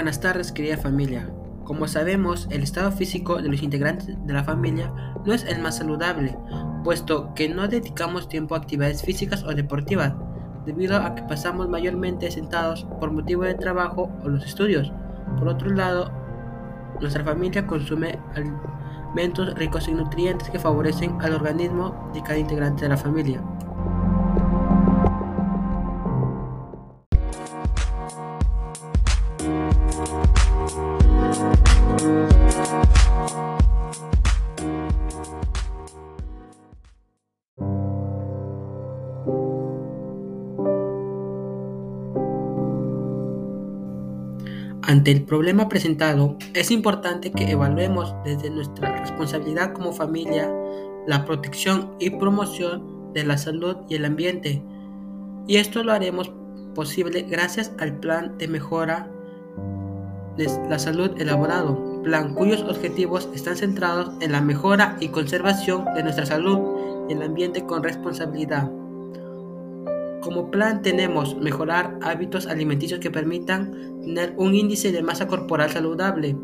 Buenas tardes querida familia. Como sabemos, el estado físico de los integrantes de la familia no es el más saludable, puesto que no dedicamos tiempo a actividades físicas o deportivas, debido a que pasamos mayormente sentados por motivo de trabajo o los estudios. Por otro lado, nuestra familia consume alimentos ricos en nutrientes que favorecen al organismo de cada integrante de la familia. Ante el problema presentado, es importante que evaluemos desde nuestra responsabilidad como familia la protección y promoción de la salud y el ambiente. Y esto lo haremos posible gracias al plan de mejora de la salud elaborado, plan cuyos objetivos están centrados en la mejora y conservación de nuestra salud y el ambiente con responsabilidad. Como plan tenemos mejorar hábitos alimenticios que permitan tener un índice de masa corporal saludable,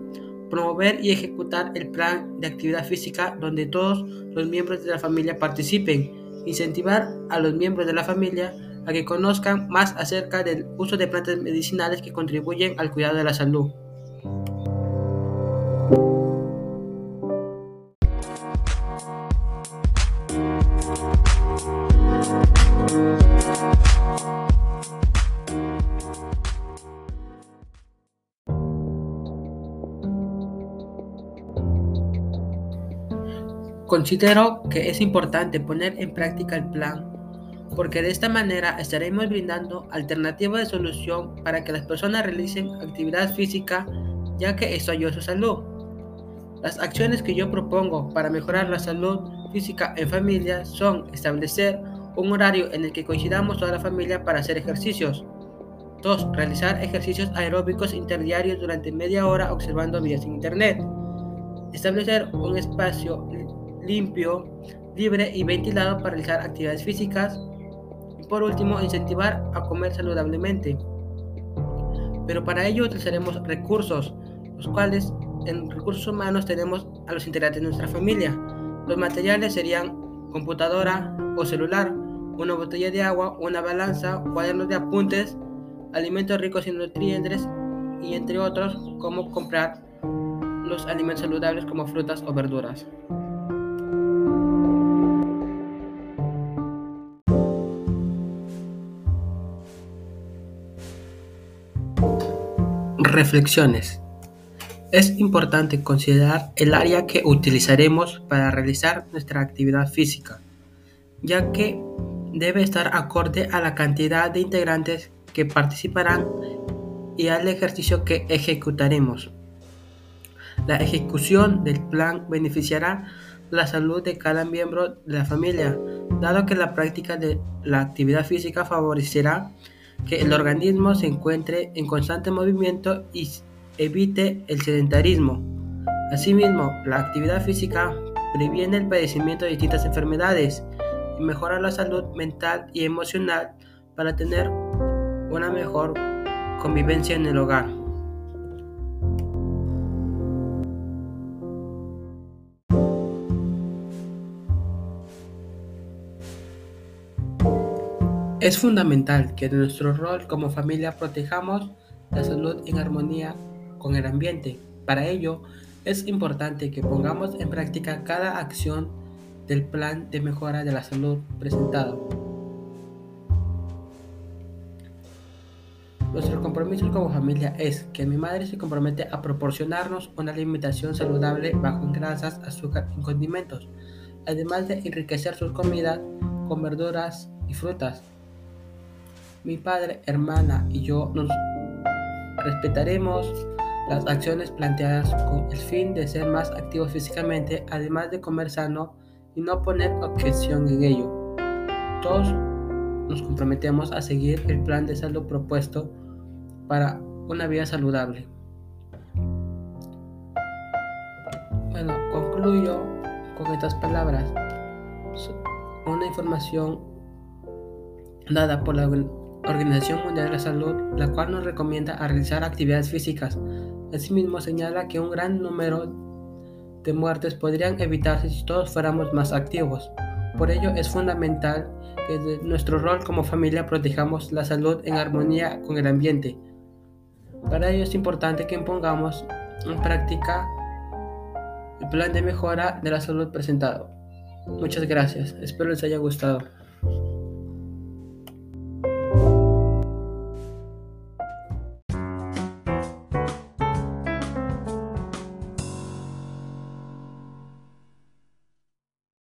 promover y ejecutar el plan de actividad física donde todos los miembros de la familia participen, incentivar a los miembros de la familia a que conozcan más acerca del uso de plantas medicinales que contribuyen al cuidado de la salud. Considero que es importante poner en práctica el plan porque de esta manera estaremos brindando alternativas de solución para que las personas realicen actividad física ya que esto ayuda a su salud. Las acciones que yo propongo para mejorar la salud física en familia son establecer un horario en el que coincidamos toda la familia para hacer ejercicios. 2. Realizar ejercicios aeróbicos interdiarios durante media hora observando videos en internet. Establecer un espacio limpio, libre y ventilado para realizar actividades físicas. Y por último, incentivar a comer saludablemente. Pero para ello utilizaremos recursos, los cuales en recursos humanos tenemos a los integrantes de nuestra familia. Los materiales serían computadora o celular, una botella de agua, una balanza, cuadernos de apuntes, alimentos ricos en nutrientes y entre otros, como comprar los alimentos saludables como frutas o verduras. Reflexiones. Es importante considerar el área que utilizaremos para realizar nuestra actividad física, ya que debe estar acorde a la cantidad de integrantes que participarán y al ejercicio que ejecutaremos. La ejecución del plan beneficiará la salud de cada miembro de la familia, dado que la práctica de la actividad física favorecerá que el organismo se encuentre en constante movimiento y evite el sedentarismo. Asimismo, la actividad física previene el padecimiento de distintas enfermedades y mejora la salud mental y emocional para tener una mejor convivencia en el hogar. Es fundamental que en nuestro rol como familia protejamos la salud en armonía con el ambiente. Para ello, es importante que pongamos en práctica cada acción del plan de mejora de la salud presentado. Nuestro compromiso como familia es que mi madre se compromete a proporcionarnos una alimentación saludable bajo en grasas, azúcar y condimentos, además de enriquecer sus comidas con verduras y frutas. Mi padre, hermana y yo nos respetaremos las acciones planteadas con el fin de ser más activos físicamente, además de comer sano y no poner objeción en ello. Todos nos comprometemos a seguir el plan de salud propuesto para una vida saludable. Bueno, concluyo con estas palabras. Una información dada por la Organización Mundial de la Salud, la cual nos recomienda a realizar actividades físicas. Asimismo, señala que un gran número de muertes podrían evitarse si todos fuéramos más activos. Por ello es fundamental que desde nuestro rol como familia protejamos la salud en armonía con el ambiente. Para ello es importante que impongamos en práctica el plan de mejora de la salud presentado. Muchas gracias, espero les haya gustado.